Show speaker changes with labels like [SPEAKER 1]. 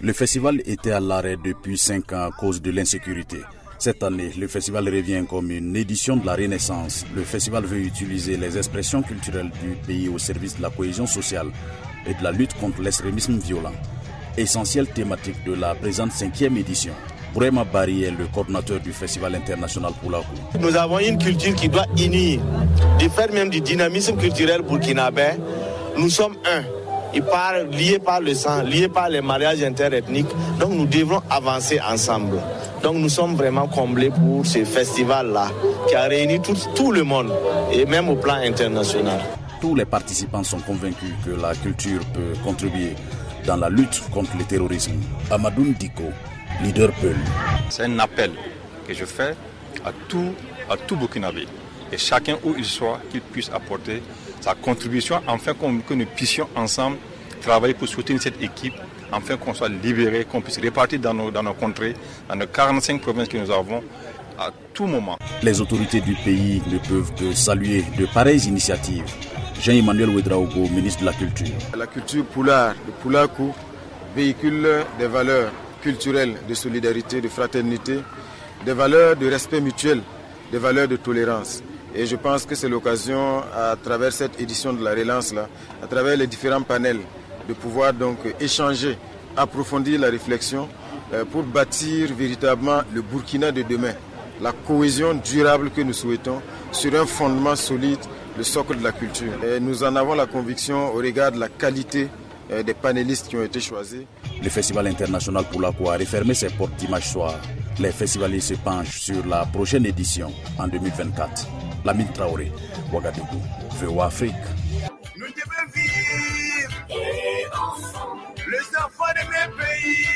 [SPEAKER 1] Le festival était à l'arrêt depuis cinq ans à cause de l'insécurité. Cette année, le festival revient comme une édition de la Renaissance. Le festival veut utiliser les expressions culturelles du pays au service de la cohésion sociale et de la lutte contre l'extrémisme violent. Essentielle thématique de la présente cinquième édition. Brema Bari est le coordinateur du Festival international Poulakou.
[SPEAKER 2] Nous avons une culture qui doit unir, de faire même du dynamisme culturel burkinabé. Nous sommes un. Ils parlent liés par le sang, liés par les mariages interethniques. Donc nous devons avancer ensemble. Donc nous sommes vraiment comblés pour ce festival-là qui a réuni tout, tout le monde et même au plan international.
[SPEAKER 1] Tous les participants sont convaincus que la culture peut contribuer dans la lutte contre le terrorisme. Amadoun Diko, leader Peul.
[SPEAKER 3] C'est un appel que je fais à tout, à tout Burkinabé. Et chacun où il soit, qu'il puisse apporter sa contribution afin que nous puissions ensemble travailler pour soutenir cette équipe, afin qu'on soit libéré, qu'on puisse répartir dans nos, dans nos contrées, dans nos 45 provinces que nous avons, à tout moment.
[SPEAKER 1] Les autorités du pays ne peuvent que saluer de pareilles initiatives. Jean-Emmanuel Ouedraogo, ministre de la Culture.
[SPEAKER 4] La culture poulard, le poulakou, véhicule des valeurs culturelles de solidarité, de fraternité, des valeurs de respect mutuel, des valeurs de tolérance. Et je pense que c'est l'occasion, à travers cette édition de la relance, là, à travers les différents panels, de pouvoir donc échanger, approfondir la réflexion pour bâtir véritablement le Burkina de demain, la cohésion durable que nous souhaitons sur un fondement solide, le socle de la culture. Et nous en avons la conviction au regard de la qualité des panélistes qui ont été choisis.
[SPEAKER 1] Le Festival international pour la a refermé ses portes dimanche soir. Les festivaliers se penchent sur la prochaine édition en 2024. Lamine Traoré, Ouagadougou, VOA Afrique.
[SPEAKER 5] Nous devons vivre les enfants de mes pays.